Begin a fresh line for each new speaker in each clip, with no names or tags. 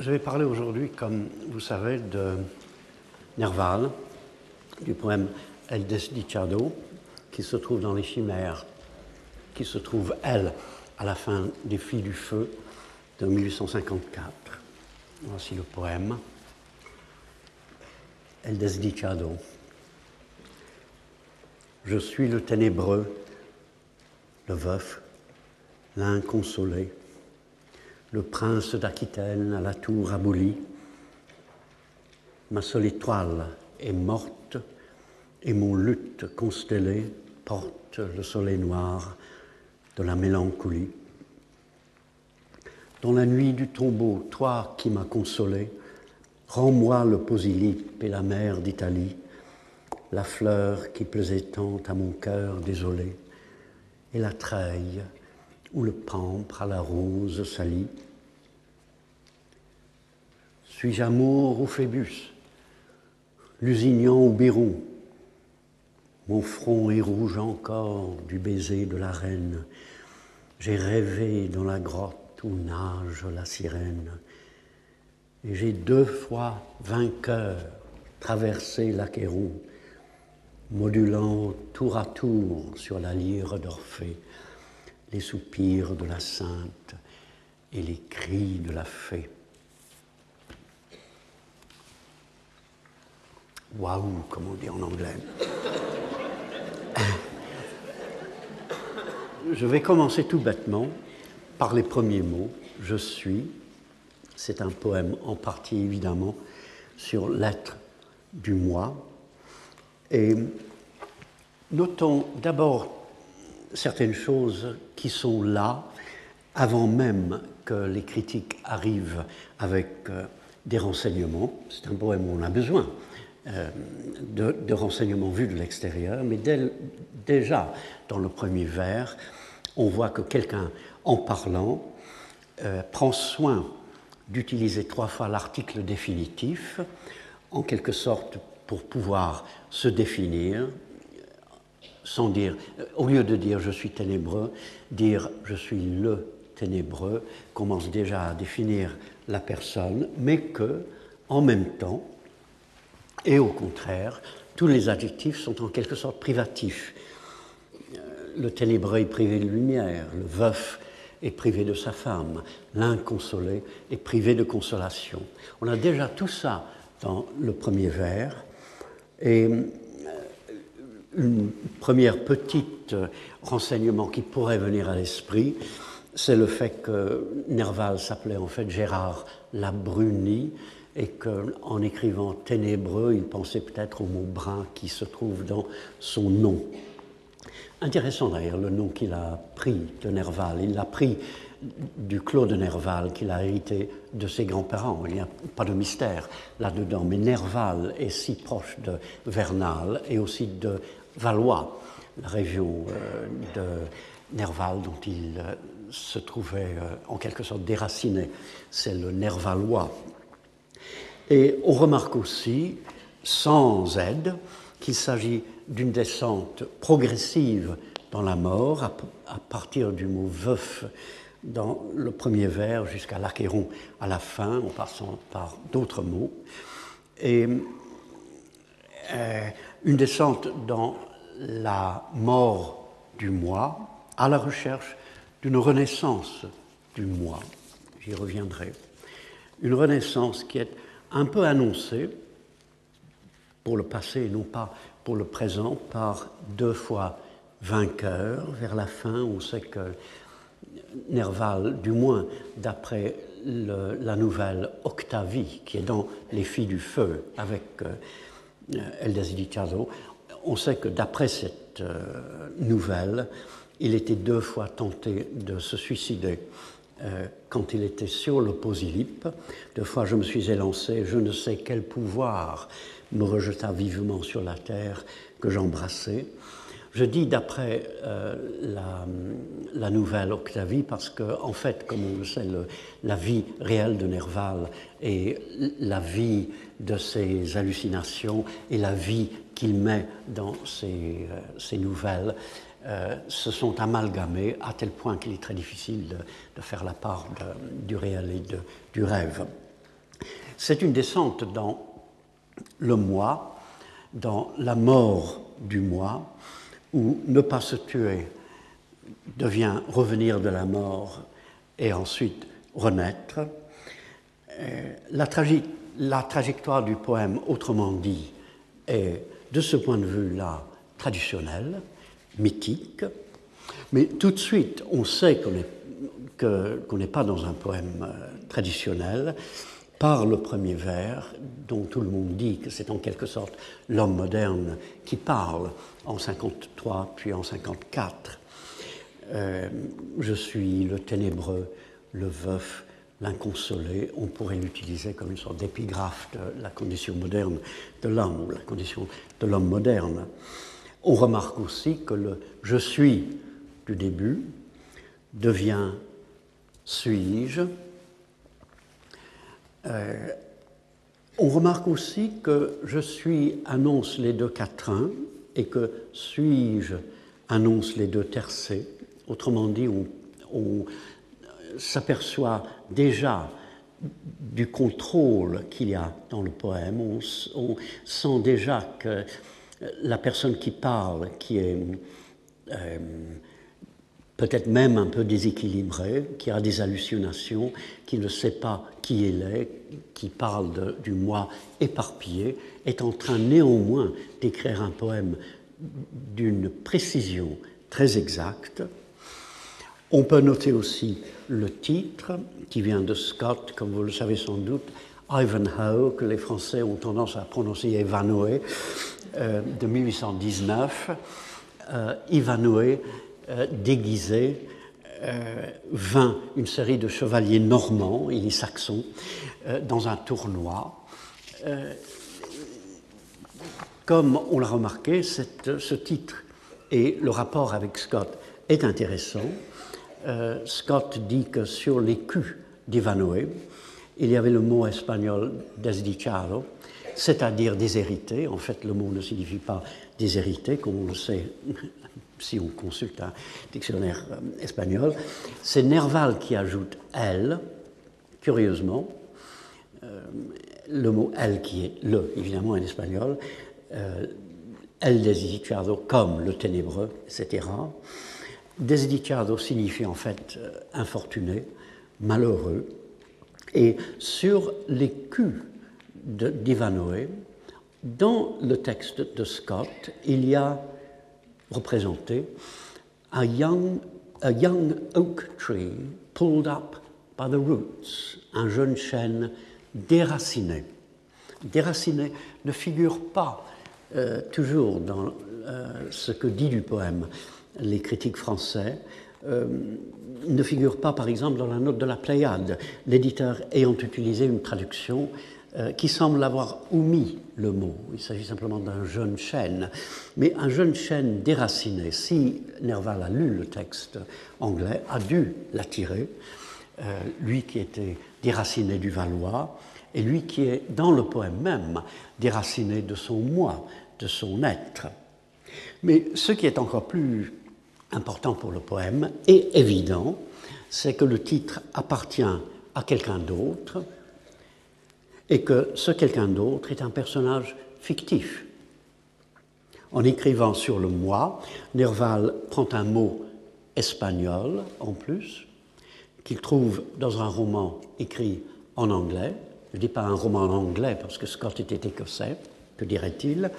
je vais parler aujourd'hui, comme vous savez, de Nerval, du poème El Desdichado, qui se trouve dans les Chimères, qui se trouve, elle, à la fin des Filles du Feu de 1854. Voici le poème. El Desdichado. Je suis le ténébreux, le veuf, l'inconsolé, le prince d'Aquitaine à la tour abolie. Ma seule étoile est morte et mon lutte constellé porte le soleil noir de la mélancolie. Dans la nuit du tombeau, toi qui m'as consolé, rends-moi le posylipe et la mer d'Italie, la fleur qui plaisait tant à mon cœur désolé, et la treille où le pampre à la rose salit. Suis-je amour ou Phébus, Lusignan ou Biron Mon front est rouge encore du baiser de la reine. J'ai rêvé dans la grotte où nage la sirène. Et j'ai deux fois vainqueur traversé l'Achéron, modulant tour à tour sur la lyre d'Orphée les soupirs de la sainte et les cris de la fée. Waouh, comme on dit en anglais. Je vais commencer tout bêtement par les premiers mots. Je suis. C'est un poème en partie évidemment sur l'être du moi. Et notons d'abord certaines choses qui sont là avant même que les critiques arrivent avec euh, des renseignements. C'est un poème où on a besoin euh, de, renseignements vus de l'extérieur, mais déjà dans le premier vers, on voit que quelqu'un, en parlant, euh, prend soin d'utiliser trois fois l'article définitif, en quelque sorte pour pouvoir se définir, sans dire, au lieu de dire je suis ténébreux, dire je suis le ténébreux commence déjà à définir la personne, mais que, en même temps, et au contraire, tous les adjectifs sont en quelque sorte privatifs. Euh, le ténébreux est privé de lumière, le veuf est privé de sa femme, l'inconsolé est privé de consolation. On a déjà tout ça dans le premier vers, et une première petite euh, renseignement qui pourrait venir à l'esprit, c'est le fait que Nerval s'appelait en fait Gérard Labruni et qu'en écrivant ténébreux, il pensait peut-être au mot brun qui se trouve dans son nom. Intéressant d'ailleurs le nom qu'il a pris de Nerval. Il l'a pris du Clos de Nerval qu'il a hérité de ses grands-parents. Il n'y a pas de mystère là-dedans, mais Nerval est si proche de Vernal et aussi de Valois, la région euh, de Nerval dont il euh, se trouvait euh, en quelque sorte déraciné. C'est le Nervalois. Et on remarque aussi, sans aide, qu'il s'agit d'une descente progressive dans la mort, à, partir du mot veuf dans le premier vers jusqu'à l'Achéron à la fin, en passant par d'autres mots. Et une descente dans la mort du moi à la recherche d'une renaissance du moi. J'y reviendrai. Une renaissance qui est un peu annoncée pour le passé et non pas pour le présent par deux fois vainqueur. Vers la fin, on sait que Nerval, du moins d'après la nouvelle Octavie, qui est dans Les Filles du Feu avec euh, di on sait que d'après cette euh, nouvelle, il était deux fois tenté de se suicider euh, quand il était sur le posylipe. Deux fois, je me suis élancé, je ne sais quel pouvoir me rejeta vivement sur la terre que j'embrassais. Je dis d'après euh, la, nouvelle Octavie parce que, en fait, comme on le sait, la vie réelle de Nerval et la vie de ses hallucinations et la vie qu'il met dans ses, euh, nouvelles euh, se sont amalgamés à tel point qu'il est très difficile de, faire la part du réel et du rêve. C'est une descente dans le moi, dans la mort du moi, où ne pas se tuer devient revenir de la mort et ensuite renaître. Euh, la, trajectoire du poème, autrement dit, est de ce point de vue-là traditionnelle, mythique, mais tout de suite on sait qu'on n'est pas dans un poème euh, traditionnel par le premier vers, dont tout le monde dit que c'est en quelque sorte l'homme moderne qui parle en 53 puis en 54. Euh, je suis le ténébreux, le veuf, l'inconsolé. On pourrait l'utiliser comme une sorte d'épigraphe de la condition moderne de l'homme, ou la condition de l'homme moderne. On remarque aussi que le je suis du début devient suis-je. Euh, on remarque aussi que je suis annonce les deux quatrains et que suis-je annonce les deux tercets. Autrement dit, on, s'aperçoit déjà du contrôle qu'il y a dans le poème. On, sent déjà que la personne qui parle, qui est euh, peut-être même un peu déséquilibrée, qui a des hallucinations, qui ne sait pas qui elle est, qui parle du moi éparpillé, est en train néanmoins d'écrire un poème d'une précision très exacte on peut noter aussi le titre qui vient de Scott, comme vous le savez sans doute, Ivanhoe, que les Français ont tendance à prononcer Ivanhoe, euh, de 1819. Euh, euh, déguisé, vint une série de chevaliers normands, il est saxon, dans un tournoi. comme on l'a remarqué, ce titre et le rapport avec Scott est intéressant. Euh, Scott dit que sur l'écu d'Ivanoé, il y avait le mot espagnol desdichado, c'est-à-dire déshérité. En fait, le mot ne signifie pas déshérité, comme on le sait si on consulte un dictionnaire euh, espagnol. C'est Nerval qui ajoute elle, curieusement, euh, le mot elle qui est le, évidemment, en espagnol, el desdichado comme le ténébreux, etc. Desdicado signifie en fait euh, infortuné, malheureux. Et sur l'écu d'Ivanoé, dans le texte de Scott, il y a représenté a young, a young oak tree pulled up by the roots, un jeune chêne déraciné. Déraciné ne figure pas euh, toujours dans euh, ce que dit du poème les critiques français, euh, ne figure pas, par exemple, dans la note de la Pléiade, l'éditeur ayant utilisé une traduction euh, qui semble avoir omis le mot. Il s'agit simplement d'un jeune chêne. Mais un jeune chêne déraciné, si Nerval a lu le texte anglais, a dû l'attirer, euh, lui qui était déraciné du Valois, et lui qui est, dans le poème même, déraciné de son moi, de son être. Mais ce qui est encore plus important pour le poème et évident, c'est que le titre appartient à quelqu'un d'autre et que ce quelqu'un d'autre est un personnage fictif. En écrivant sur le moi, Nerval prend un mot espagnol en plus, qu'il trouve dans un roman écrit en anglais. Je ne dis pas un roman en anglais parce que Scott était écossais, que dirait-il.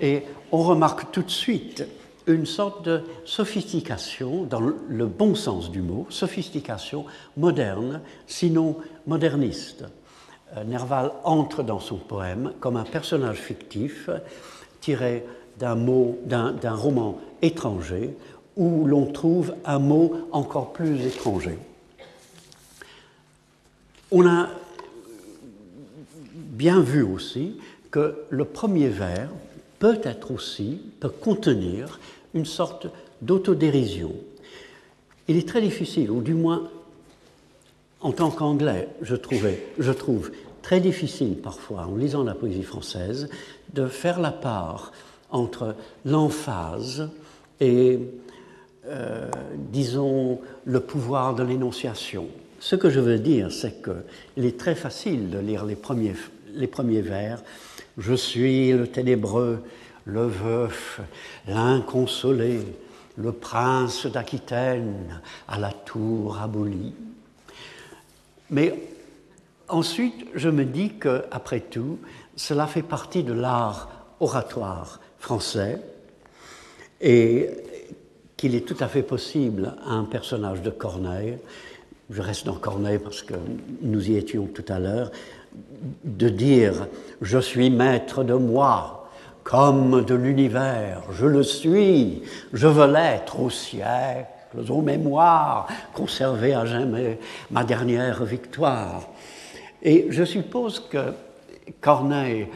Et on remarque tout de suite une sorte de sophistication, dans le bon sens du mot, sophistication moderne, sinon moderniste. Euh, Nerval entre dans son poème comme un personnage fictif tiré d'un mot, d'un roman étranger, où l'on trouve un mot encore plus étranger. On a bien vu aussi que le premier vers peut être aussi, peut contenir une sorte d'autodérision. Il est très difficile, ou du moins en tant qu'anglais, je, je trouve très difficile parfois, en lisant la poésie française, de faire la part entre l'emphase et, euh, disons, le pouvoir de l'énonciation. Ce que je veux dire, c'est qu'il est très facile de lire les premiers, les premiers vers. Je suis le ténébreux, le veuf, l'inconsolé, le prince d'Aquitaine à la tour abolie. Mais ensuite, je me dis qu'après tout, cela fait partie de l'art oratoire français et qu'il est tout à fait possible à un personnage de Corneille, je reste dans Corneille parce que nous y étions tout à l'heure, de dire Je suis maître de moi, comme de l'univers, je le suis, je veux l'être au siècle, aux mémoires, conserver à jamais ma dernière victoire. Et je suppose que Corneille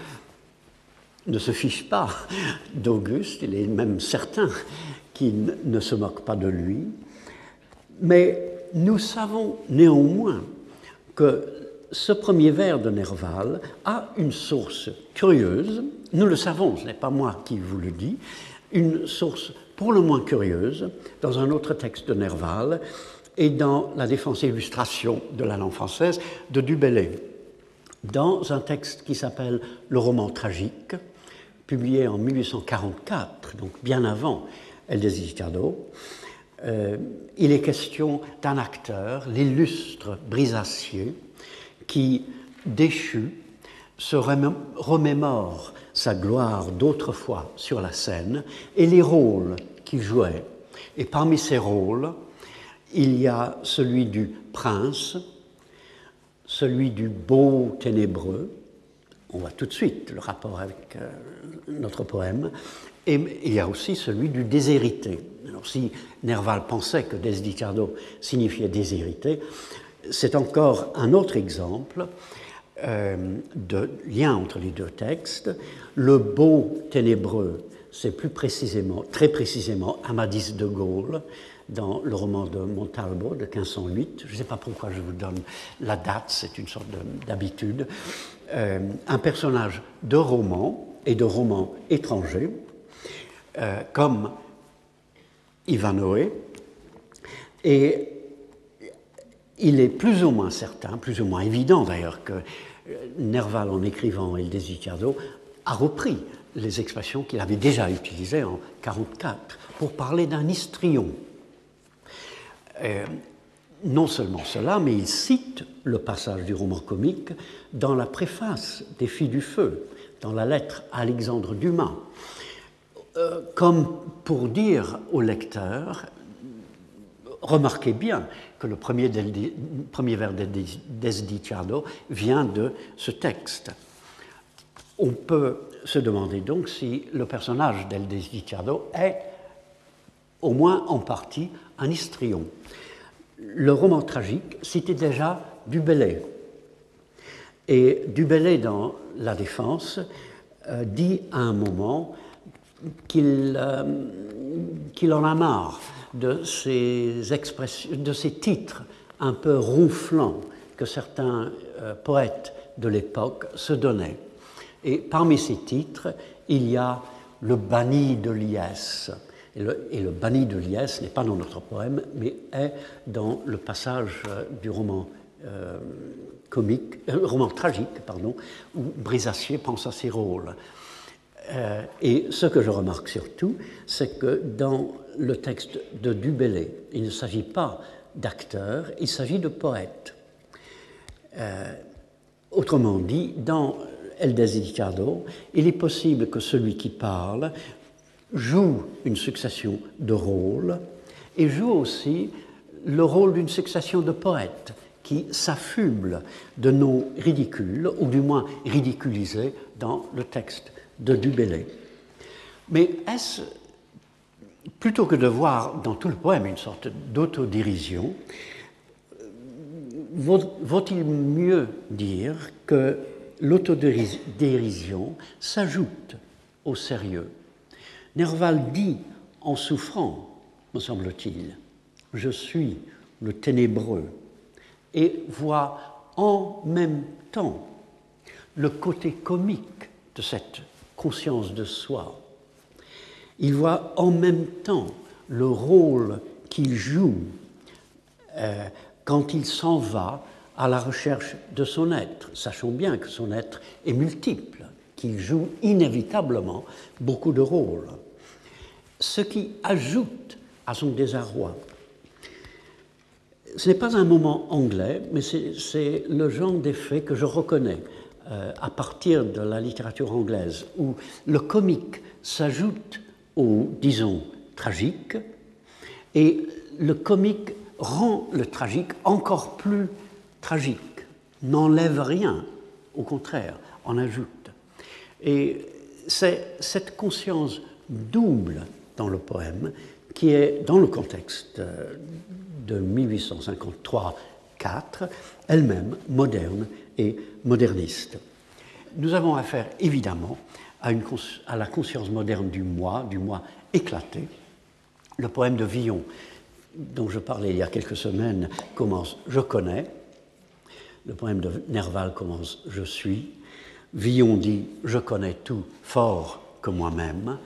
ne se fiche pas d'Auguste, il est même certain qu'il ne se moque pas de lui, mais nous savons néanmoins que ce premier vers de Nerval a une source curieuse, nous le savons, ce n'est pas moi qui vous le dis, une source pour le moins curieuse dans un autre texte de Nerval et dans la défense et illustration de la langue française de Dubellay, dans un texte qui s'appelle Le roman tragique, publié en 1844, donc bien avant El Desiderado, euh, il est question d'un acteur, l'illustre Brisacier, qui, déchu, se remémore sa gloire d'autrefois sur la scène et les rôles qu'il jouait. Et parmi ces rôles, il y a celui du prince, celui du beau ténébreux, on voit tout de suite le rapport avec euh, notre poème, et il y a aussi celui du déshérité. Alors si Nerval pensait que Desdichardo signifiait déshérité, c'est encore un autre exemple euh, de lien entre les deux textes. Le beau ténébreux, c'est plus précisément, très précisément, Amadis de Gaulle, dans le roman de Montalbo de 1508. Je ne sais pas pourquoi je vous donne la date, c'est une sorte d'habitude. Euh, un personnage de roman et de roman étranger, euh, comme Ivanoé, et il est plus ou moins certain, plus ou moins évident d'ailleurs, que Nerval, en écrivant Il Desiderado, a repris les expressions qu'il avait déjà utilisées en 1944 pour parler d'un histrion. Euh, non seulement cela, mais il cite le passage du roman comique dans la préface des Filles du Feu, dans la lettre à Alexandre Dumas, euh, comme pour dire au lecteur remarquez bien le premier, premier vers de Desdichardo vient de ce texte. On peut se demander donc si le personnage d'El Desdichardo est au moins en partie un histrion. Le roman tragique citait déjà Du Bellay. Et Du Bellay, dans La Défense, euh, dit à un moment qu'il euh, en a marre de ces, titres un peu ronflants que certains euh, poètes de l'époque se donnaient. Et parmi ces titres, il y a le banni de Liès. Et le, banni de Liès n'est pas dans notre poème, mais est dans le passage euh, du roman euh, comique, roman tragique, pardon, où Brisacier pense à ses rôles. Et ce que je remarque surtout, c'est que dans le texte de Dubélé. Il ne s'agit pas d'acteurs, il s'agit de poètes. Euh, autrement dit, dans El Desidicado, il est possible que celui qui parle joue une succession de rôles et joue aussi le rôle d'une succession de poètes qui s'affublent de noms ridicules, ou du moins ridiculisés, dans le texte de Dubélé. Mais est-ce plutôt que de voir dans tout le poème une sorte d'autodérision, vaut-il mieux dire que l'autodérision s'ajoute au sérieux? Nerval dit en souffrant, me semble-t-il, je suis le ténébreux, et voit en même temps le côté comique de cette conscience de soi. Il voit en même temps le rôle qu'il joue euh, quand il s'en va à la recherche de son être, sachant bien que son être est multiple, qu'il joue inévitablement beaucoup de rôles, ce qui ajoute à son désarroi. Ce n'est pas un moment anglais, mais c'est le genre d'effet que je reconnais euh, à partir de la littérature anglaise, où le comique s'ajoute au, disons, tragique, et le comique rend le tragique encore plus tragique, n'enlève rien, au contraire, en ajoute. Et c'est cette conscience double dans le poème qui est, dans le contexte de 1853-4, elle-même moderne et moderniste. Nous avons affaire évidemment à, à, la conscience moderne du moi, du moi éclaté. Le poème de Villon, dont je parlais il y a quelques semaines, commence Je connais. Le poème de Nerval commence Je suis. Villon dit Je connais tout fort que moi-même.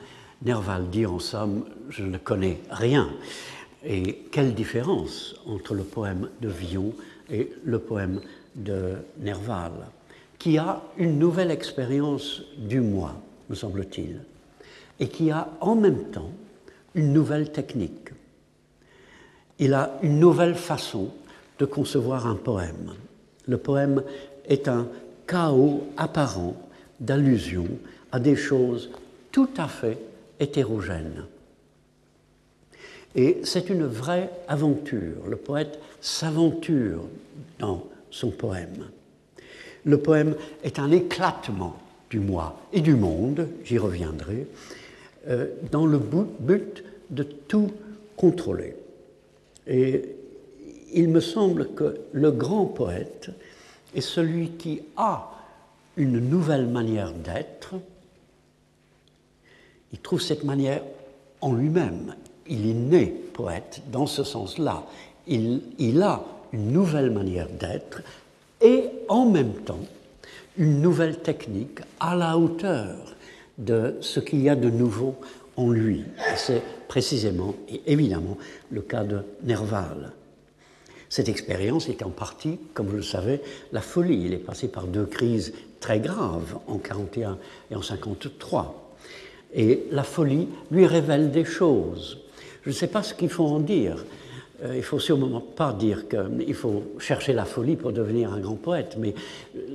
Nerval dit en somme Je ne connais rien. Et quelle différence entre le poème de Villon et le poème de Nerval, qui a une nouvelle expérience du moi, me semble-t-il, et qui a en même temps une nouvelle technique. Il a une nouvelle façon de concevoir un poème. Le poème est un chaos apparent d'allusions à des choses tout à fait hétérogènes. Et c'est une vraie aventure. Le poète s'aventure dans son poème. Le poème est un éclatement du moi et du monde, j'y reviendrai, euh, dans le but de tout contrôler. Et il me semble que le grand poète est celui qui a une nouvelle manière d'être. Il trouve cette manière en lui-même. Il est né poète dans ce sens-là. Il, il a une nouvelle manière d'être et en même temps une nouvelle technique à la hauteur de ce qu'il y a de nouveau en lui. C'est précisément et évidemment le cas de Nerval. Cette expérience est en partie, comme vous le savez, la folie. Il est passé par deux crises très graves en 41 et en 53. Et la folie lui révèle des choses. Je ne sais pas ce qu'il faut en dire. Euh, il faut sûrement pas dire qu'il faut chercher la folie pour devenir un grand poète, mais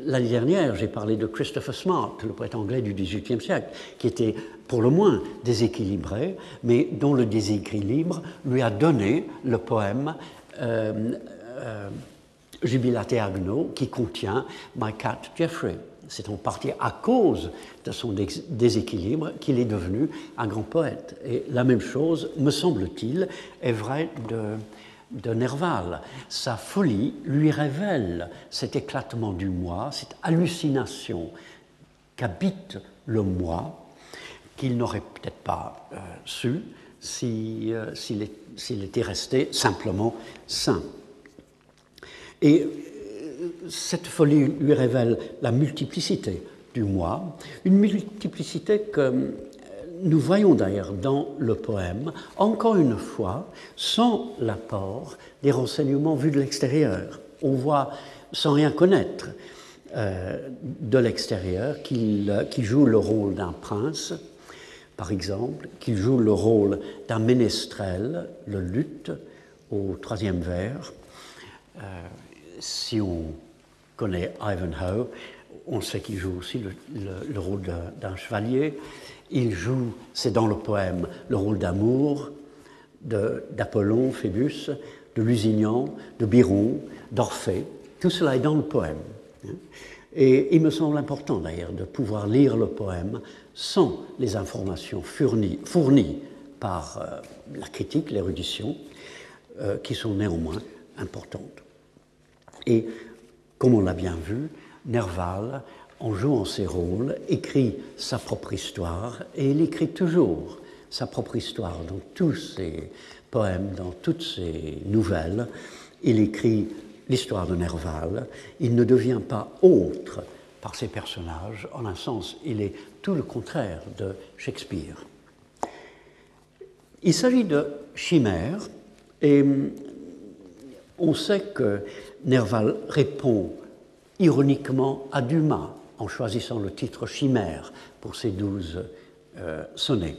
l'année dernière, j'ai parlé de Christopher Smart, le poète anglais du XVIIIe siècle, qui était pour le moins déséquilibré, mais dont le déséquilibre lui a donné le poème euh, euh, Jubilate Agno, qui contient My Cat Jeffrey. C'est en partie à cause de son déséquilibre qu'il est devenu un grand poète. Et la même chose, me semble-t-il, est vrai de, Nerval. Sa folie lui révèle cet éclatement du moi, cette hallucination qu'habite le moi, qu'il n'aurait peut-être pas euh, su euh, s'il était resté simplement euh, cette folie lui révèle la multiplicité du moi, une multiplicité que nous voyons d'ailleurs dans le poème, encore une fois, sans l'apport des renseignements vus de l'extérieur. On voit, sans rien connaître euh, de l'extérieur, qu'il joue le rôle d'un prince, par exemple, qu'il joue le rôle d'un ménestrel, le luth, au troisième vers. Euh, si on connaît Ivanhoe, on sait qu'il joue aussi le rôle d'un chevalier. Il joue, c'est dans le poème, le rôle d'amour d'Apollon, Phébus, de Lusignan, de Biron, d'Orphée. Tout cela est dans le poème. Et il me semble important d'ailleurs de pouvoir lire le poème sans les informations fournies, par euh, la critique, l'érudition, euh, qui sont néanmoins importantes. Et comme on l'a bien vu, Nerval en jouant ses rôles, écrit sa propre histoire, et il écrit toujours sa propre histoire dans tous ses poèmes, dans toutes ses nouvelles. Il écrit l'histoire de Nerval. Il ne devient pas autre par ses personnages. En un sens, il est tout le contraire de Shakespeare. Il s'agit de chimères, et On sait que Nerval répond ironiquement à Dumas en choisissant le titre Chimère pour ses douze euh, sonnets.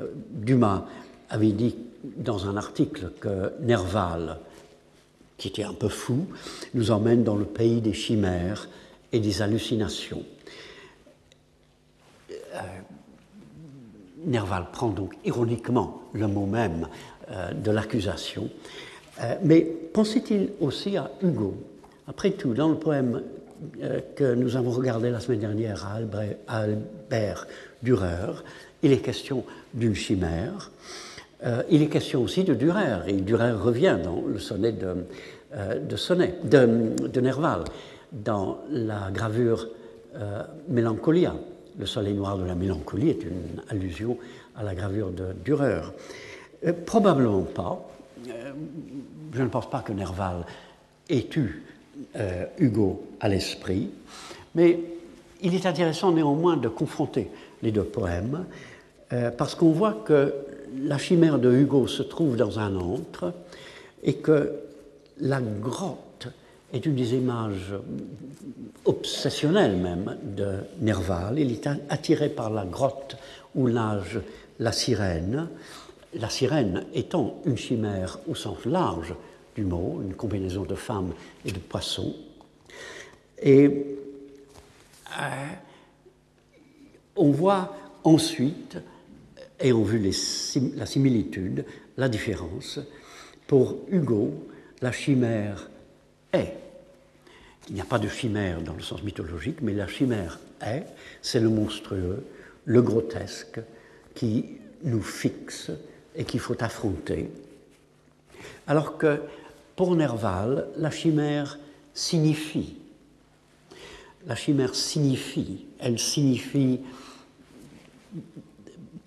Euh, Dumas avait dit dans un article que Nerval, qui était un peu fou, nous emmène dans le pays des chimères et des hallucinations. Euh, Nerval prend donc ironiquement le mot même de l'accusation, mais pensait-il aussi à Hugo Après tout, dans le poème euh, que nous avons regardé la semaine dernière à Albert, Dürer, il est question d'une chimère. Euh, il est question aussi de Dürer, et Dürer revient dans le sonnet de, euh, de, Nerval, dans la gravure Mélancolia. Le soleil noir de la mélancolie est une allusion à la gravure de Dürer. probablement pas. Je ne pense pas que Nerval ait eu euh, Hugo à l'esprit, mais il est intéressant néanmoins de confronter les deux poèmes, euh, parce qu'on voit que la chimère de Hugo se trouve dans un antre et que la grotte est une des images obsessionnelles même de Nerval. Il est attiré par la grotte où nage la sirène, la sirène étant une chimère au sens large du mot, une combinaison de femmes et de poissons. Et euh, on voit ensuite, ayant vu les la similitude, la différence. Pour Hugo, la chimère est. Il n'y a pas de chimère dans le sens mythologique, mais la chimère est, c'est le monstrueux, le grotesque qui nous fixe et qu'il faut affronter. Alors que pour Nerval, la chimère signifie. La chimère signifie, elle signifie,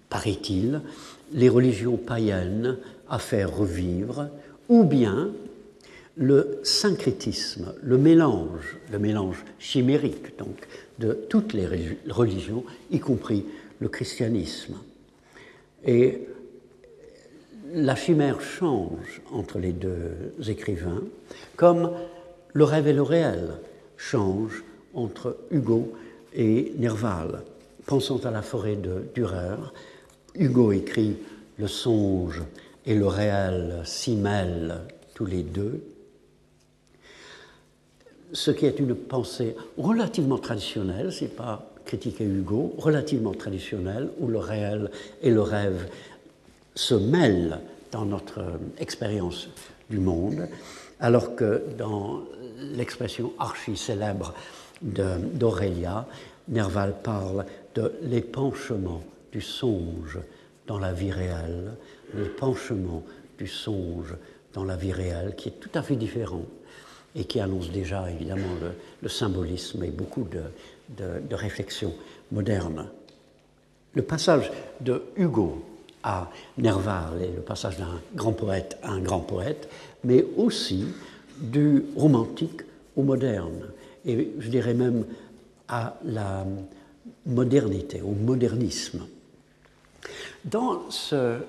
paraît-il, les religions païennes à faire revivre, ou bien le syncrétisme, le mélange, le mélange chimérique donc de toutes les religions, y compris le christianisme. Et la chimère change entre les deux écrivains, comme le rêve et le réel changent entre Hugo et Nerval. Pensons à la forêt de Dürer, Hugo écrit le songe et le réel s'y mêlent tous les deux, ce qui est une pensée relativement traditionnelle, c'est pas critiquer Hugo, relativement traditionnelle, où le réel et le rêve se mêlent dans notre expérience du monde, alors que dans l'expression archi-célèbre d'Aurélia, Nerval parle de l'épanchement du songe dans la vie réelle, l'épanchement du songe dans la vie réelle, qui est tout à fait différent et qui annonce déjà évidemment le, symbolisme et beaucoup de, réflexions modernes. Le passage de Hugo à Nerval et le passage d'un grand poète à un grand poète, mais aussi du romantique au moderne, et je dirais même à la modernité, au modernisme. Dans ce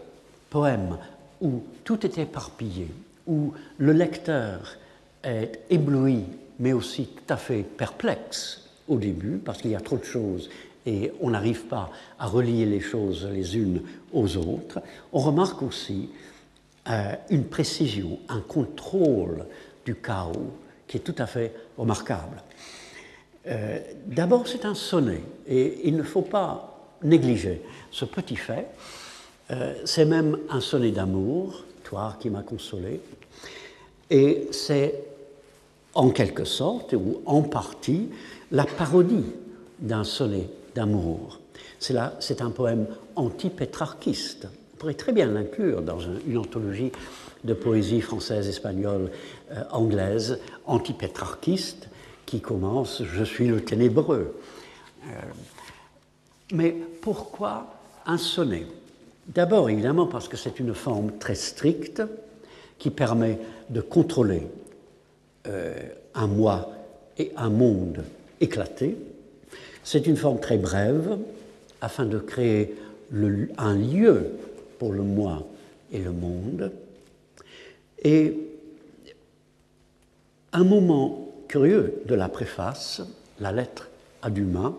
poème où tout est éparpillé, où le lecteur est ébloui, mais aussi tout à fait perplexe au début, parce qu'il y a trop de choses et on n'arrive pas à relier les choses les unes aux autres, on remarque aussi euh, une précision, un contrôle du chaos qui est tout à fait remarquable. Euh, d'abord, c'est un sonnet, et il ne faut pas négliger ce petit fait. Euh, c'est même un sonnet d'amour, toi qui m'as consolé, et c'est en quelque sorte, ou en partie, la parodie d'un sonnet d'amour. C'est un poème anti-pétrarchiste. On pourrait très bien l'inclure dans une anthologie de poésie française, espagnole, euh, anglaise, anti-pétrarchiste, qui commence Je suis le ténébreux. Euh, mais pourquoi un sonnet? D'abord, évidemment, parce que c'est une forme très stricte qui permet de contrôler euh, un moi et un monde éclaté, c'est une forme très brève afin de créer un lieu pour le moi et le monde. Et Un moment curieux de la préface, la lettre à Dumas,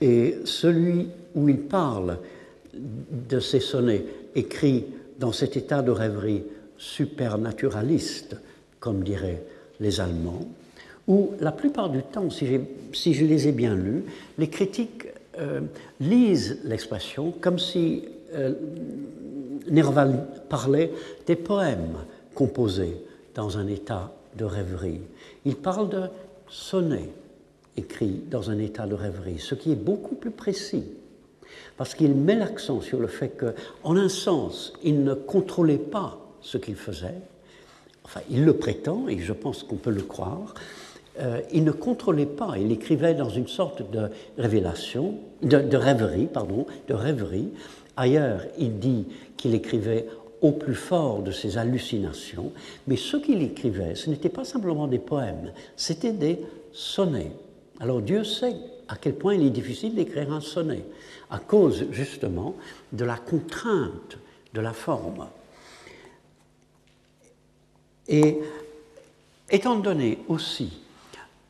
et celui où il parle de ces sonnets écrits dans cet état de rêverie supernaturaliste, comme diraient les Allemands, où la plupart du temps, si, je les ai bien lus, les critiques euh, lisent l'expression comme si euh, Nerval parlait des poèmes composés dans un état de rêverie. Il parle de sonnets écrits dans un état de rêverie, ce qui est beaucoup plus précis, parce qu'il met l'accent sur le fait qu'en un sens, il ne contrôlait pas ce qu'il faisait, enfin il le prétend, et je pense qu'on peut le croire, euh, il ne contrôlait pas, il écrivait dans une sorte de révélation, de, rêverie, pardon, de rêverie. Ailleurs, il dit qu'il écrivait au plus fort de ses hallucinations, mais ce qu'il écrivait, ce n'était pas simplement des poèmes, c'était des sonnets. Alors Dieu sait à quel point il est difficile d'écrire un sonnet, à cause justement de la contrainte de la forme. Et étant donné aussi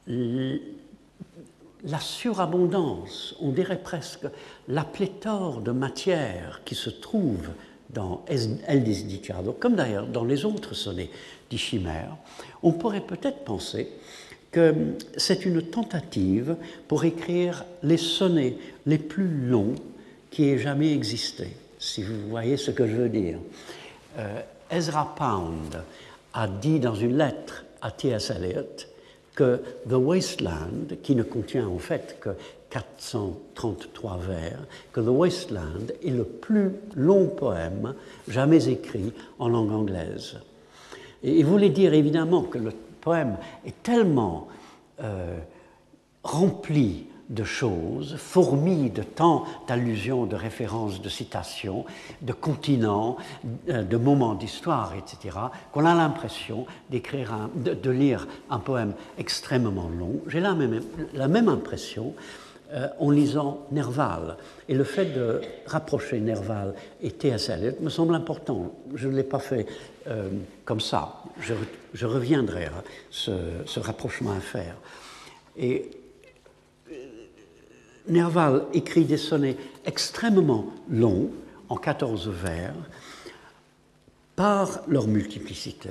la surabondance, on dirait presque la pléthore de matière qui se trouve dans El Disdicado, comme d'ailleurs dans les autres sonnets d'Ichimère, on pourrait peut-être penser que c'est une tentative pour écrire les sonnets les plus longs qui aient jamais existé, si vous voyez ce que je veux dire. Euh, Ezra Pound a dit dans une lettre à T.S. Eliot que The Wasteland, qui ne contient en fait que 433 vers, que The Wasteland est le plus long poème jamais écrit en langue anglaise. Et il voulait dire évidemment que le poème est tellement euh, rempli de choses, fourmis de tant d'allusions, de références, de citations, de continents, euh, de moments d'histoire, etc., qu'on a l'impression d'écrire, de, lire un poème extrêmement long. J'ai la même, impression euh, en lisant Nerval. Et le fait de rapprocher Nerval et T.S. Me semble important. Je ne l'ai pas fait euh, comme ça. Je, reviendrai à ce, ce rapprochement à faire. Et Nerval écrit des sonnets extrêmement longs, en 14 vers, par leur multiplicité,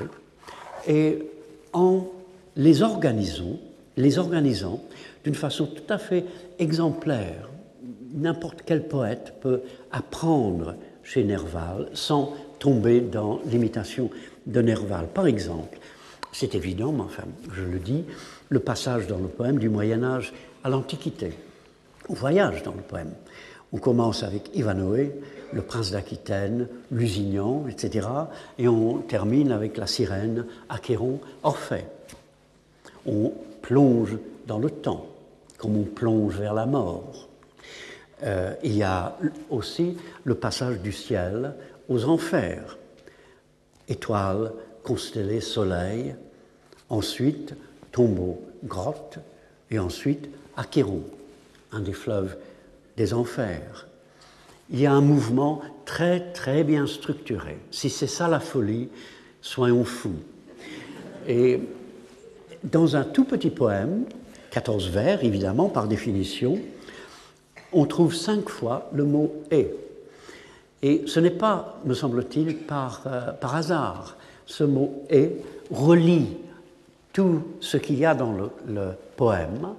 et en les organisant, les organisant d'une façon tout à fait exemplaire. N'importe quel poète peut apprendre chez Nerval sans tomber dans l'imitation de Nerval. Par exemple, c'est évident, mais enfin, je le dis, le passage dans le poème du Moyen Âge à l'Antiquité. On voyage dans le poème. On commence avec Ivanhoe, le prince d'Aquitaine, Lusignan, etc. Et on termine avec la sirène, Achéron, Orphée. On plonge dans le temps, comme on plonge vers la mort. Euh, il y a aussi le passage du ciel aux enfers. Étoiles, constellées, soleil. Ensuite, tombeau, grotte. Et ensuite, Achéron un des fleuves des enfers. Il y a un mouvement très très bien structuré. Si c'est ça la folie, soyons fous. Et dans un tout petit poème, 14 vers évidemment par définition, on trouve cinq fois le mot est. Et ce n'est pas, me semble-t-il, par, euh, par hasard. Ce mot est relie tout ce qu'il y a dans le, le poème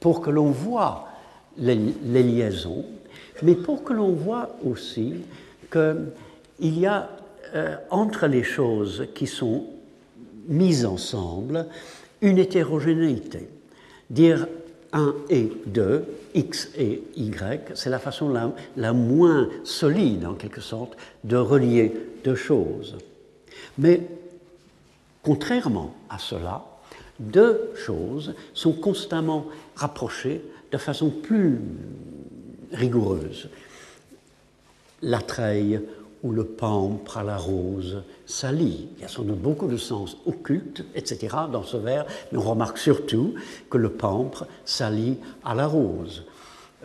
pour que l'on voit les, liaisons, mais pour que l'on voit aussi qu'il y a euh, entre les choses qui sont mises ensemble une hétérogénéité. Dire un et deux, x et y, c'est la façon la, moins solide, en quelque sorte, de relier deux choses. Mais contrairement à cela, deux choses sont constamment rapprochées de façon plus rigoureuse. La treille ou le pampre à la rose s'allie. Il y a sans doute beaucoup de sens occultes, etc., dans ce vers, mais on remarque surtout que le pampre s'allie à la rose.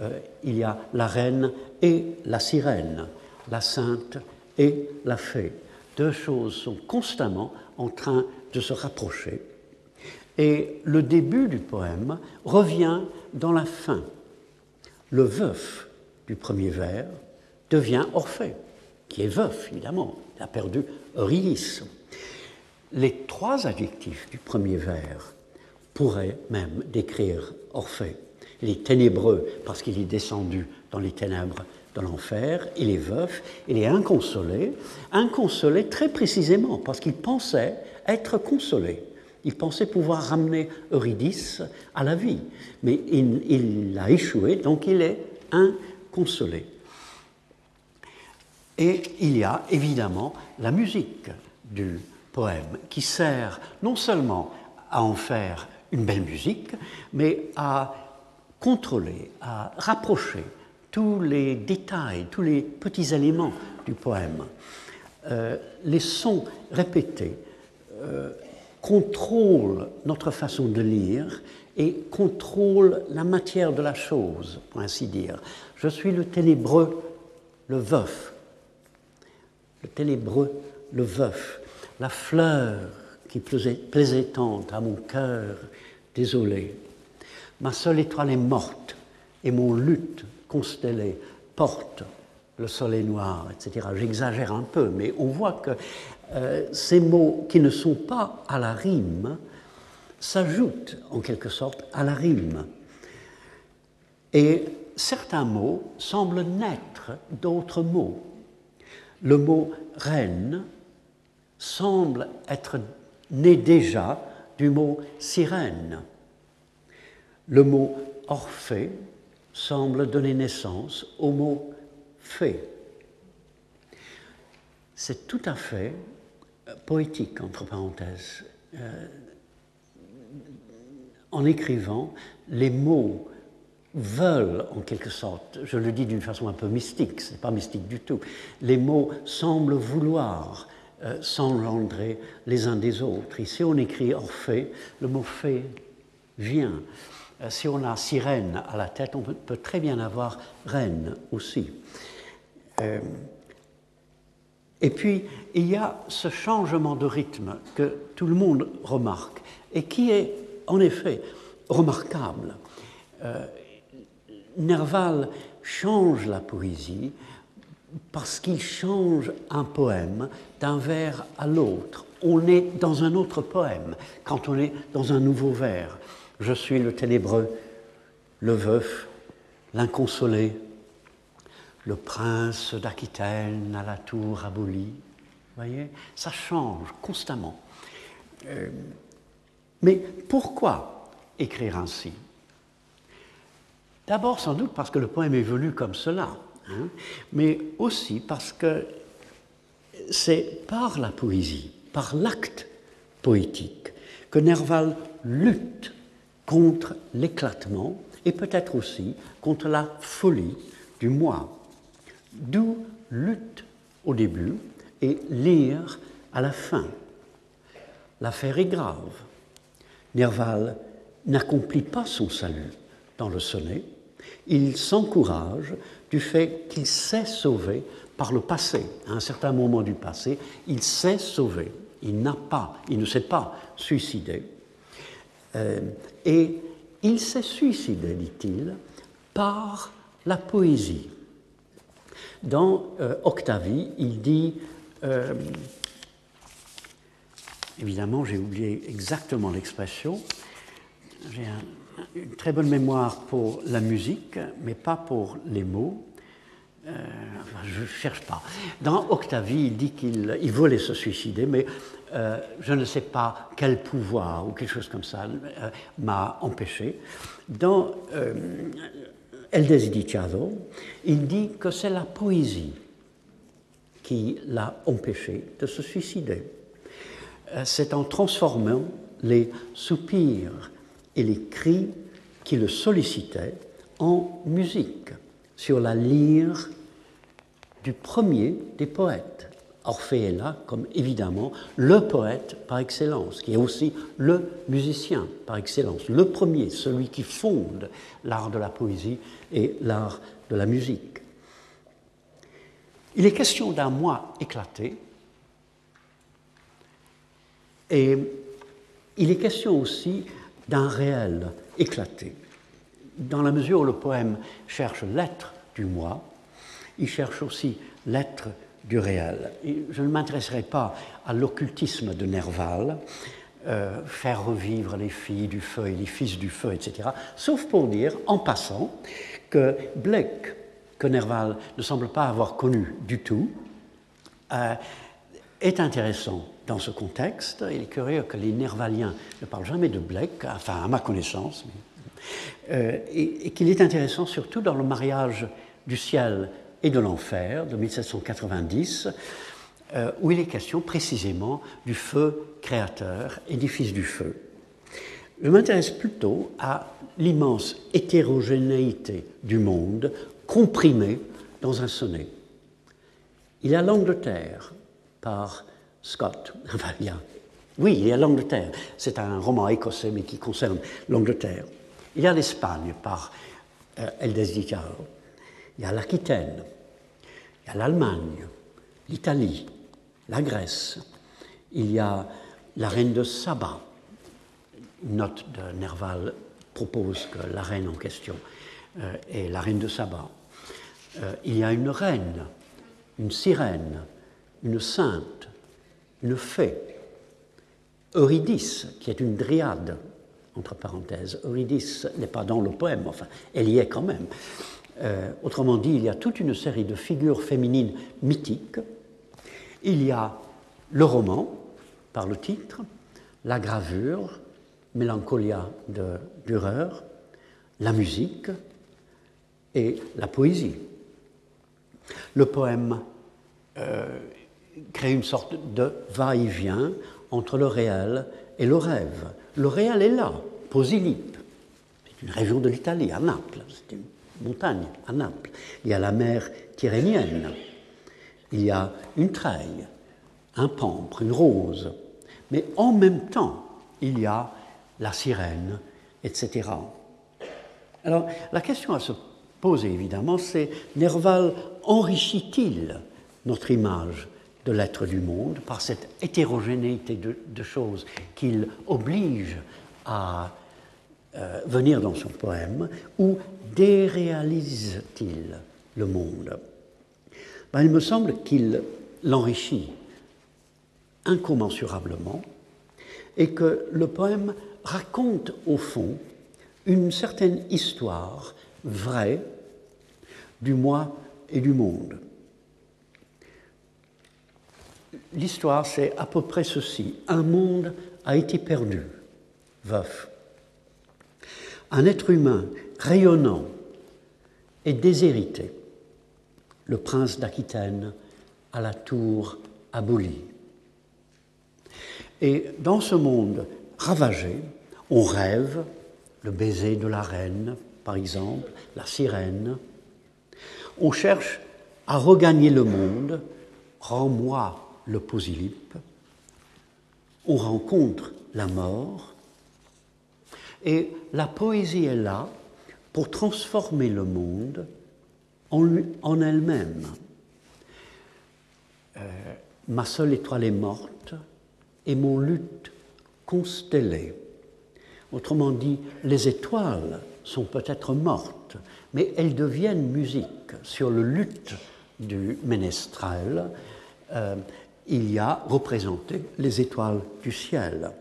Euh, il y a la reine et la sirène, la sainte et la fée. Deux choses sont constamment en train de se rapprocher. Et le début du poème revient dans la fin. Le veuf du premier vers devient Orphée, qui est veuf, évidemment. Il a perdu Eurydice. Les trois adjectifs du premier vers pourraient même décrire Orphée. Il est ténébreux parce qu'il est descendu dans les ténèbres de l'enfer, il est veuf, il est inconsolé, inconsolé très précisément parce qu'il pensait être consolé. Il pensait pouvoir ramener Eurydice à la vie, mais il, a échoué, donc il est inconsolé. Et il y a évidemment la musique du poème qui sert non seulement à en faire une belle musique, mais à contrôler, à rapprocher tous les détails, tous les petits éléments du poème. Euh, les sons répétés euh, contrôlent notre façon de lire et contrôlent la matière de la chose, pour ainsi dire. Je suis le ténébreux, le veuf. Le ténébreux, le veuf. La fleur qui plaisait tant à mon cœur désolé. Ma seule étoile est morte et mon lutte constellé porte le soleil noir, etc. J'exagère un peu, mais on voit que euh, ces mots qui ne sont pas à la rime s'ajoutent en quelque sorte à la rime. Et certains mots semblent naître d'autres mots. Le mot reine semble être né déjà du mot sirène. Le mot Orphée semble donner naissance au mot fait. C'est tout à fait poétique, entre parenthèses. Euh, en écrivant, les mots veulent, en quelque sorte, je le dis d'une façon un peu mystique, ce n'est pas mystique du tout, les mots semblent vouloir euh, s'engendrer les uns des autres. Ici, on écrit Orphée, le mot fait vient. Euh, si on a sirène à la tête, on peut, très bien avoir reine aussi. Et puis, il y a ce changement de rythme que tout le monde remarque et qui est en effet remarquable. Euh, Nerval change la poésie parce qu'il change un poème d'un vers à l'autre. On est dans un autre poème quand on est dans un nouveau vers. Je suis le ténébreux, le veuf, l'inconsolé, le prince d'Aquitaine à la tour abolie. Voyez, ça change constamment. Euh, mais pourquoi écrire ainsi? D'abord, sans doute parce que le poème évolue comme cela, hein, mais aussi parce que c'est par la poésie, par l'acte poétique, que Nerval lutte contre l'éclatement et peut-être aussi contre la folie du moi. D'où lutte au début et lire à la fin. L'affaire est grave. Nerval n'accomplit pas son salut dans le sonnet. Il s'encourage du fait qu'il s'est sauvé par le passé. À un certain moment du passé, il s'est sauvé. Il n'a pas, il ne s'est pas suicidé. Euh, et il s'est suicidé, dit-il, par la poésie. Dans euh, Octavie, il dit, euh, évidemment j'ai oublié exactement l'expression, j'ai une très bonne mémoire pour la musique, mais pas pour les mots. je ne cherche pas. Dans Octavie, il dit qu'il voulait se suicider, mais euh, je ne sais pas quel pouvoir ou quelque chose comme ça euh, m'a empêché. Dans euh, El Desidiciado, il dit que c'est la poésie qui l'a empêché de se suicider. C'est en transformant les soupirs et les cris qui le sollicitaient en musique sur la lyre du premier des poètes, Orphée est là comme évidemment le poète par excellence, qui est aussi le musicien par excellence, le premier, celui qui fonde l'art de la poésie et l'art de la musique. Il est question d'un moi éclaté et il est question aussi d'un réel éclaté. Dans la mesure où le poème cherche l'être du moi, il cherche aussi l'être du réel. je ne m'intéresserai pas à l'occultisme de Nerval, euh, faire revivre les filles du feu et les fils du feu, etc., sauf pour dire, en passant, que Blake, que Nerval ne semble pas avoir connu du tout, euh, est intéressant dans ce contexte. Il est curieux que les Nervaliens ne parlent jamais de Blake, enfin à ma connaissance, euh, et, qu'il est intéressant surtout dans le mariage du ciel et de l'enfer de 1790, euh, où il est question précisément du feu créateur et du feu. Je m'intéresse plutôt à l'immense hétérogénéité du monde comprimée dans un sonnet. Il y a l'Angleterre par Scott. oui, il y a l'Angleterre. C'est un roman écossais, mais qui concerne l'Angleterre. Il y a l'Espagne par euh, Eldez Il y a l'Aquitaine. Il y a l'Allemagne, l'Italie, la Grèce. Il y a la reine de Saba. Une note de Nerval propose que la reine en question euh, est la reine de Saba. Euh, il y a une reine, une sirène, une sainte, une fée. Eurydice, qui est une dryade, entre parenthèses. Eurydice n'est pas dans le poème, enfin, elle y est quand même. Euh, autrement dit, il y a toute une série de figures féminines mythiques. Il y a le roman, par le titre, la gravure, Mélancolia de Dürer, la musique et la poésie. Le poème euh, crée une sorte de va-et-vient entre le réel et le rêve. Le réel est là, Posilip. C'est une région de l'Italie, à Naples. Montagne, à Naples. Il y a la mer Tyrrhénienne. Il y a une treille, un pampre, une rose. Mais en même temps, il y a la sirène, etc. Alors, la question à se poser, évidemment, c'est Nerval enrichit-il notre image de l'être du monde, par cette hétérogénéité de, choses qu'il oblige à euh, venir dans son poème, ou déréalise-t-il le monde? Ben, Il me semble qu'il l'enrichit incommensurablement et que le poème raconte au fond une certaine histoire vraie du moi et du monde l'histoire, c'est à peu près ceci. Un monde a été perdu, veuf. Un être humain rayonnant et déshérité, le prince d'Aquitaine à la tour abolie. Et dans ce monde ravagé, on rêve le baiser de la reine, par exemple, la sirène. On cherche à regagner le monde, rends-moi le posilip, on rencontre la mort, et la poésie est là pour transformer le monde en, elle-même. Euh, ma seule étoile est morte et mon lutte constellée. Autrement dit, les étoiles sont peut-être mortes, mais elles deviennent musique sur le luth du ménestrel. Euh, il y a représenté les étoiles du ciel,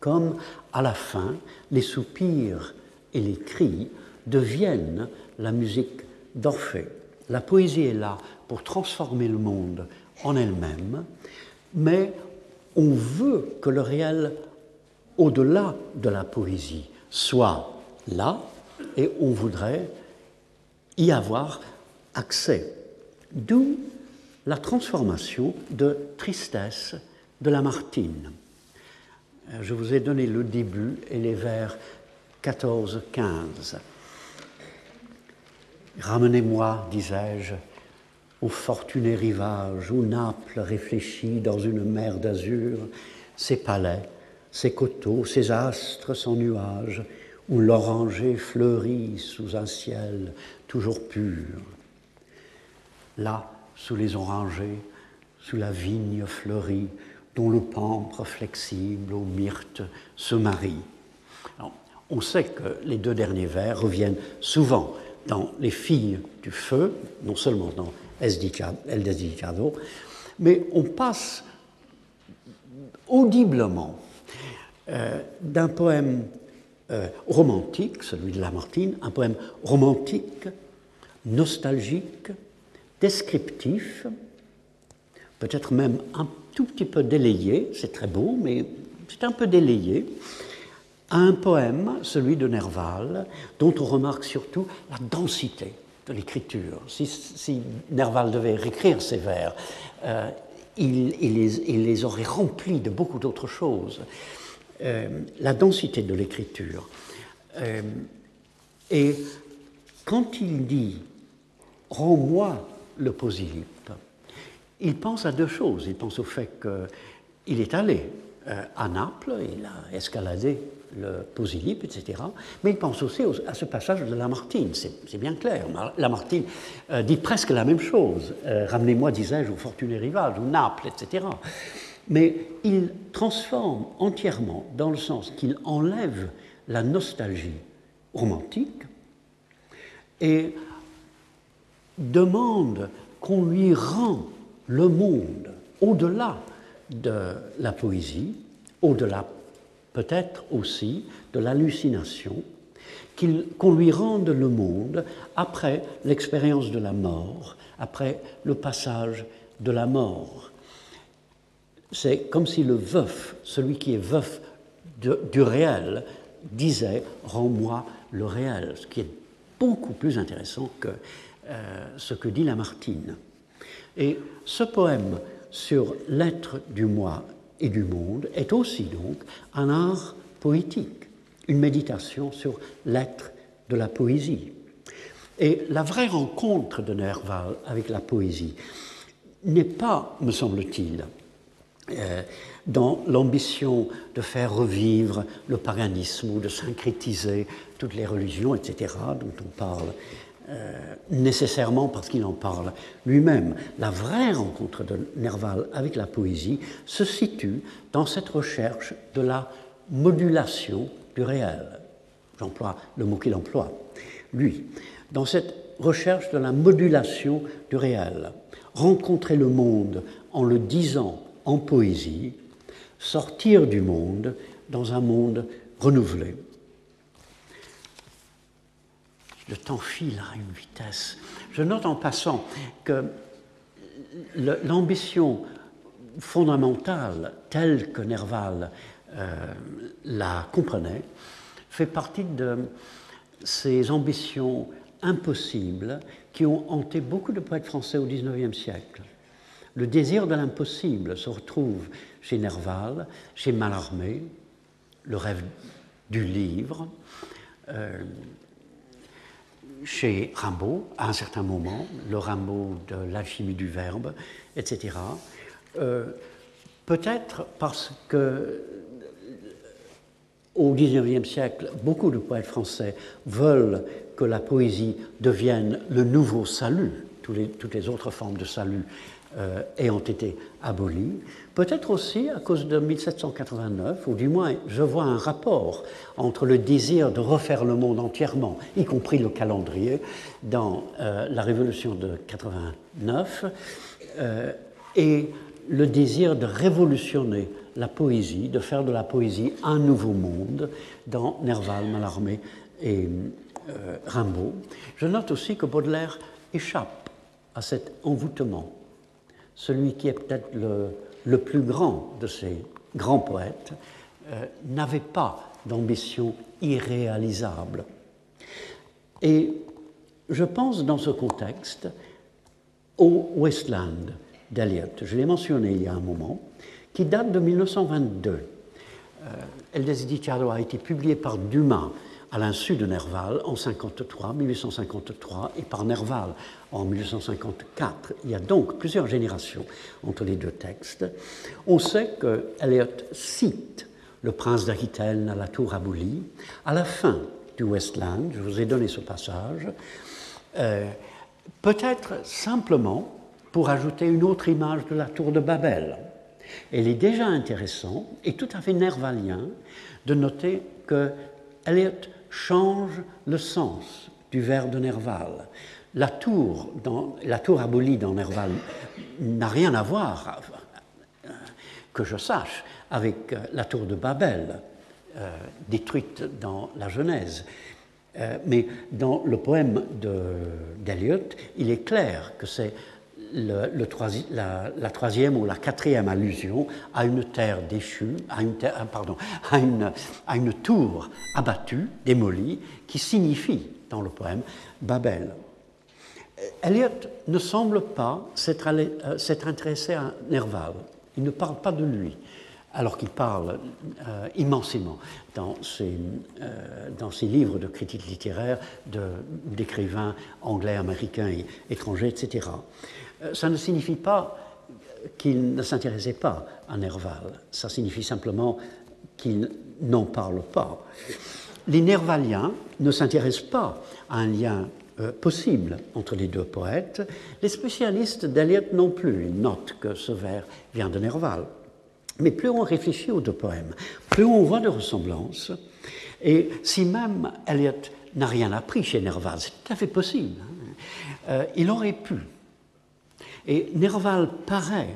comme à la fin les soupirs et les cris deviennent la musique d'Orphée. La poésie est là pour transformer le monde en elle-même, mais on veut que le réel, au-delà de la poésie, soit là, et on voudrait y avoir accès. D'où la transformation de tristesse de Lamartine. Je vous ai donné le début et les vers 14-15. Ramenez-moi, disais-je, au fortuné rivage où Naples réfléchit dans une mer d'azur, ses palais, ses coteaux, ses astres sans nuages, où l'oranger fleurit sous un ciel toujours pur. Là, sous les orangers, sous la vigne fleurie, dont le pampre flexible aux myrtes se marie. on sait que les deux derniers vers reviennent souvent dans Les filles du feu, non seulement dans El Desdicado, mais on passe audiblement euh, d'un poème euh, romantique, celui de Lamartine, un poème romantique, nostalgique, descriptif, peut-être même un tout petit peu délayé, c'est très beau, mais c'est un peu délayé, à un poème, celui de Nerval, dont on remarque surtout la densité de l'écriture. Si, Nerval devait réécrire ses vers, euh, il, les, aurait remplis de beaucoup d'autres choses. Euh, la densité de l'écriture. Euh, et quand il dit Rends-moi le posylipe, il pense à deux choses. Il pense au fait qu'il est allé à Naples, il a escaladé le Posylipe, etc. Mais il pense aussi à ce passage de Lamartine, c'est bien clair. Lamartine euh, dit presque la même chose. Euh, ramenez-moi, disais-je, au fortuné rivage, ou Naples, etc. Mais il transforme entièrement, dans le sens qu'il enlève la nostalgie romantique et demande qu'on lui rend le monde au-delà de la poésie, au-delà peut-être aussi de l'hallucination, qu'on lui rende le monde après l'expérience de la mort, après le passage de la mort. C'est comme si le veuf, celui qui est veuf du réel, disait Rends-moi le réel, ce qui est beaucoup plus intéressant que euh, ce que dit Lamartine. Et ce poème sur l'être du moi et du monde est aussi donc un art poétique, une méditation sur l'être de la poésie. Et la vraie rencontre de Nerval avec la poésie n'est pas, me semble-t-il, euh, dans l'ambition de faire revivre le paganisme ou de syncrétiser toutes les religions, etc., dont on parle euh, nécessairement parce qu'il en parle lui-même. La vraie rencontre de Nerval avec la poésie se situe dans cette recherche de la modulation du réel. J'emploie le mot qu'il emploie, lui. Dans cette recherche de la modulation du réel, rencontrer le monde en le disant en poésie, sortir du monde dans un monde renouvelé. Le temps file à une vitesse. Je note en passant que l'ambition fondamentale, telle que Nerval euh, la comprenait, fait partie de ces ambitions impossibles qui ont hanté beaucoup de poètes français au XIXe siècle. Le désir de l'impossible se retrouve chez Nerval, chez Mallarmé, le rêve du livre, euh, chez Rimbaud, à un certain moment, le Rimbaud de l'alchimie du verbe, etc. Euh, peut-être parce que au XIXe siècle, beaucoup de poètes français veulent que la poésie devienne le nouveau salut, toutes les autres formes de salut euh, ayant été abolies. Peut-être aussi à cause de 1789, ou du moins je vois un rapport entre le désir de refaire le monde entièrement, y compris le calendrier, dans euh, la Révolution de 89, euh, et le désir de révolutionner la poésie, de faire de la poésie un nouveau monde dans Nerval, Mallarmé et euh, Rimbaud. Je note aussi que Baudelaire échappe à cet envoûtement, celui qui est peut-être le, plus grand de ces grands poètes, euh, n'avait pas d'ambition irréalisable. Et je pense dans ce contexte au Westland d'Eliot, je l'ai mentionné il y a un moment, qui date de 1922. Euh, a été publié par Dumas à l'insu de Nerval en 53, 1853 et par Nerval en 1854. Il y a donc plusieurs générations entre les deux textes. On sait que Eliot cite le prince d'Aquitaine à la tour abolie à la fin du Westland. Je vous ai donné ce passage. Euh, peut-être simplement pour ajouter une autre image de la tour de Babel. Il est déjà intéressant et tout à fait nervalien de noter que Eliot change le sens du vers de Nerval. La tour, la tour abolie dans Nerval n'a rien à voir, que je sache, avec la tour de Babel, euh, détruite dans la Genèse. Euh, mais dans le poème d'Eliot, il est clair que c'est la, troisième ou la quatrième allusion à une terre déchue, à une, une tour abattue, démolie, qui signifie dans le poème Babel. Eliot ne semble pas s'être euh, intéressé à Nerval. Il ne parle pas de lui alors qu'il parle euh, immensément euh, dans ses, livres de critique littéraire d'écrivains anglais, américains, et étrangers, etc. Euh, ça ne signifie pas qu'il ne s'intéressait pas à Nerval, ça signifie simplement qu'il n'en parle pas. Les Nervaliens ne s'intéressent pas à un lien possible entre les deux poètes. Les spécialistes d'Eliot non plus. Ils notent que ce vers vient de Nerval. Mais plus on réfléchit aux deux poèmes, plus on voit de ressemblances. Et si même Eliot n'a rien appris chez Nerval, c'est tout à fait possible, hein, euh, il aurait pu. Et Nerval paraît,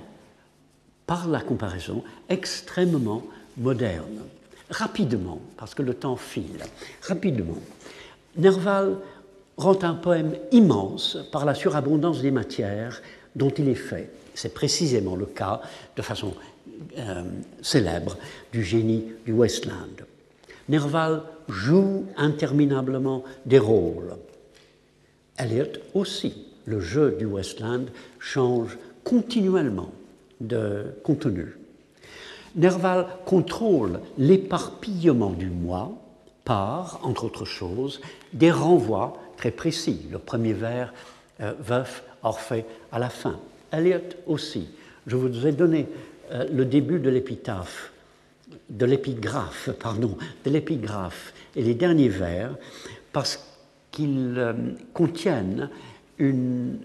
par la comparaison, extrêmement moderne, rapidement, parce que le temps file, rapidement. Nerval rend un poème immense par la surabondance des matières dont il est fait. C'est précisément le cas, de façon euh, célèbre du génie du Westland. Nerval joue interminablement des rôles. Eliot aussi. Le jeu du Westland change continuellement de contenu. Nerval contrôle l'éparpillement du moi par, entre autres choses, des renvois très précis. Le premier vers, euh, veuf, Orphée à la fin. Eliot aussi. Je vous ai donné euh, le début de l'épitaphe, de l'épigraphe, pardon, de l'épigraphe et les derniers vers, parce qu'ils euh, contiennent une,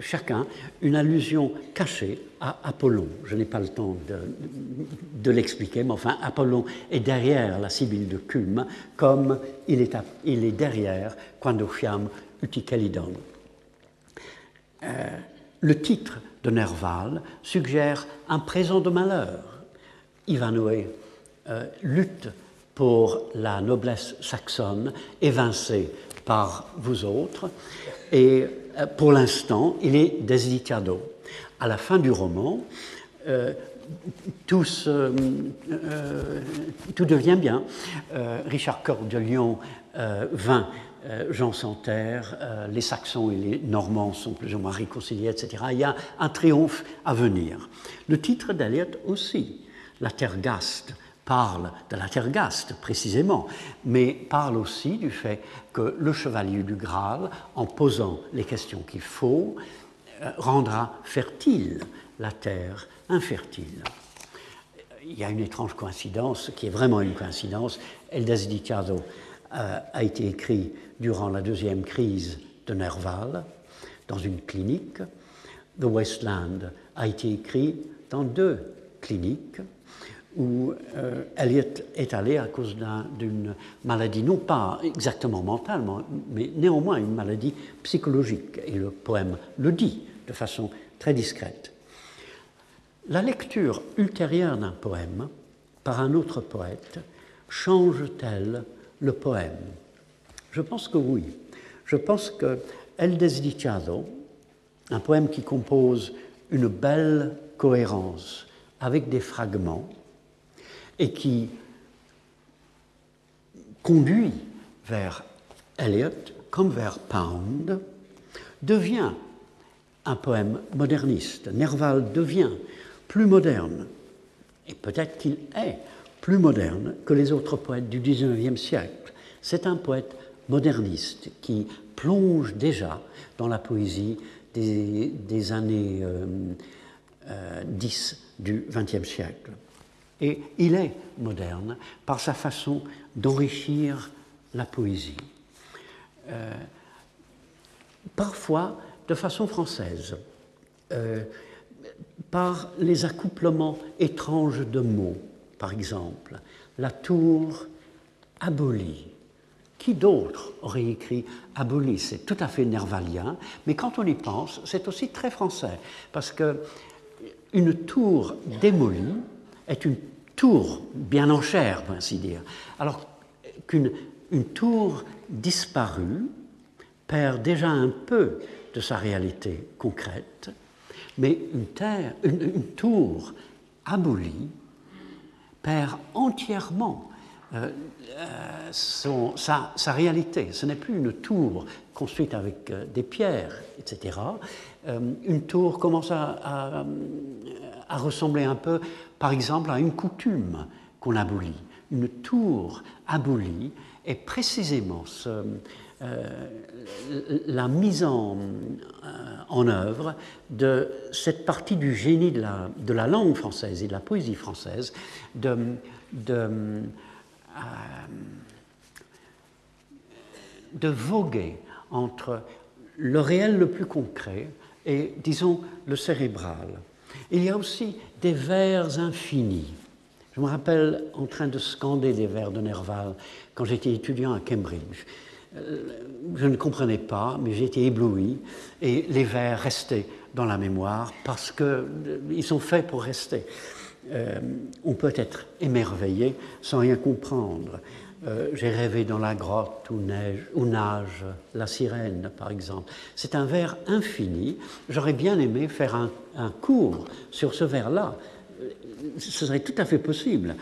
chacun une allusion cachée à Apollon. Je n'ai pas le temps de, l'expliquer, mais enfin, Apollon est derrière la Sibylle de Cume, comme il est, il est derrière Quando fiam uticalidon. Euh, le titre de Nerval suggère un présent de malheur. Ivanhoe euh, lutte pour la noblesse saxonne, évincée par vous autres, et euh, pour l'instant, il est desdicado. À la fin du roman, euh, tout, tout, devient bien. Richard Coeur de Lyon vint euh, Jean Santerre, euh, les Saxons et les Normands sont plus ou moins réconciliés, etc. Il y a un triomphe à venir. Le titre d'Eliot aussi, La Tergaste, parle de la Tergaste précisément, mais parle aussi du fait que le chevalier du Graal, en posant les questions qu'il faut, euh, rendra fertile la terre infertile. Il y a une étrange coïncidence, qui est vraiment une coïncidence. El Desdicado a été écrit durant la deuxième crise de Nerval dans une clinique. The Westland a été écrit dans deux cliniques où euh, est allé à cause d'une maladie, non pas exactement mentale, mais néanmoins une maladie psychologique. Et le poème le dit de façon très discrète. La lecture ultérieure d'un poème par un autre poète change-t-elle le poème? Je pense que oui. Je pense que El Desdichado, un poème qui compose une belle cohérence avec des fragments et qui conduit vers Eliot comme vers Pound, devient un poème moderniste. Nerval devient plus moderne, et peut-être qu'il est plus moderne que les autres poètes du XIXe siècle. C'est un poète moderniste qui plonge déjà dans la poésie des, années 10 euh, euh, du XXe siècle. Et il est moderne par sa façon d'enrichir la poésie. Euh, parfois de façon française. par les accouplements étranges de mots. Par exemple, la tour abolie. Qui d'autre aurait écrit abolie C'est tout à fait nervalien, mais quand on y pense, c'est aussi très français, parce que une tour démolie est une tour bien en chair, pour ainsi dire, alors qu'une une tour disparue perd déjà un peu de sa réalité concrète, mais une, terre, une, tour abolie perd entièrement euh, euh, son, sa, sa, réalité. Ce n'est plus une tour construite avec euh, des pierres, etc. une tour commence à, à, ressembler un peu, par exemple, à une coutume qu'on abolit. Une tour abolie est précisément euh, la mise en, euh, en, œuvre de cette partie du génie de la, langue française et de la poésie française, euh, de voguer entre le réel le plus concret et, disons, le cérébral. Il y a aussi des vers infinis. Je me rappelle en train de scander des vers de Nerval quand j'étais étudiant à Cambridge. Euh, je ne comprenais pas, mais j'étais ébloui, et les vers restaient dans la mémoire parce qu'ils euh, sont faits pour rester. Euh, on peut être émerveillé sans rien comprendre. J'ai rêvé dans la grotte où, neige, où nage la sirène, par exemple. C'est un vers infini. J'aurais bien aimé faire un, un cours sur ce vers-là. Ce serait tout à fait possible.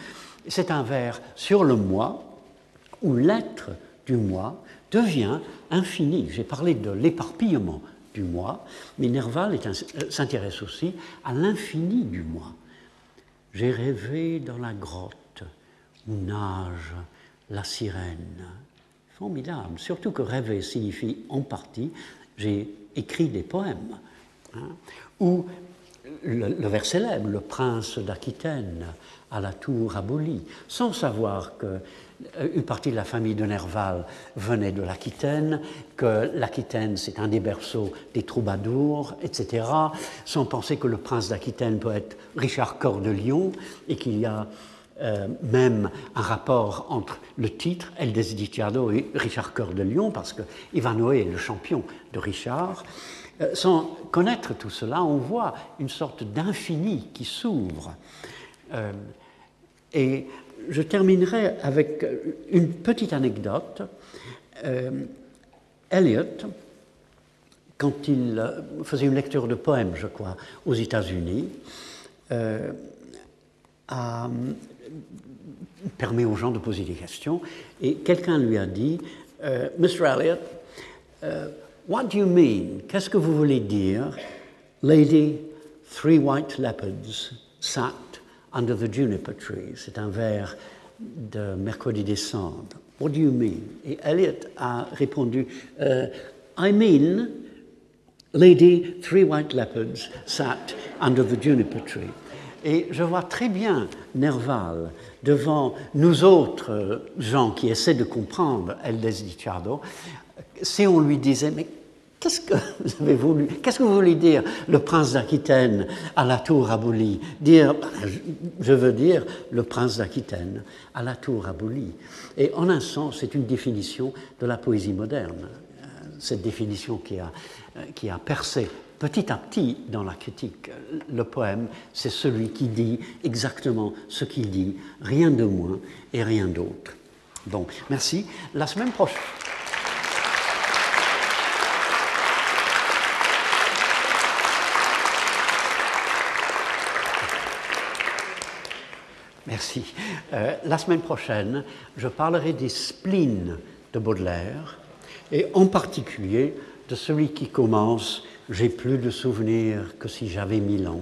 C'est un vers sur le moi, où l'être du moi devient infini. J'ai parlé de l'éparpillement du moi, mais Nerval euh, s'intéresse aussi à l'infini du moi. J'ai rêvé dans la grotte où nage la sirène. Formidable, surtout que rêver signifie en partie, j'ai écrit des poèmes, hein, où le, vers célèbre, le prince d'Aquitaine à la tour abolie, sans savoir que euh, une partie de la famille de Nerval venait de l'Aquitaine, que l'Aquitaine c'est un des berceaux des troubadours, etc., sans penser que le prince d'Aquitaine peut être Richard Cœur de Lion et qu'il y a euh, même un rapport entre le titre El Desiderado et Richard Cœur de Lion, parce que Ivanoé est le champion de Richard. Euh, sans connaître tout cela, on voit une sorte d'infini qui s'ouvre. Euh, et je terminerai avec une petite anecdote. Eliot, quand il faisait une lecture de poèmes, je crois, aux États-Unis, a permis aux gens de poser des questions et quelqu'un lui a dit euh, Mr. Eliot, uh, what do you mean? Qu'est-ce que vous voulez dire? Lady, three white leopards sat Under the Juniper Tree. C'est un vers de mercredi décembre. What do you mean? Et Eliot a répondu uh, I mean, Lady, three white leopards sat under the juniper tree. Et je vois très bien Nerval devant nous autres gens qui essaient de comprendre El Desdichado, si on lui disait, mais Qu'est-ce que vous avez voulu Qu'est-ce que vous voulez dire, le prince d'Aquitaine à la tour abolie? Dire, je veux dire, le prince d'Aquitaine à la tour abolie. Et en un sens, c'est une définition de la poésie moderne. Cette définition qui a, qui a percé petit à petit dans la critique. Le poème, c'est celui qui dit exactement ce qu'il dit, rien de moins et rien d'autre. Bon, merci. La semaine prochaine. Merci. Euh, la semaine prochaine, je parlerai des spleens de Baudelaire et en particulier de celui qui commence J'ai plus de souvenirs que si j'avais mille ans.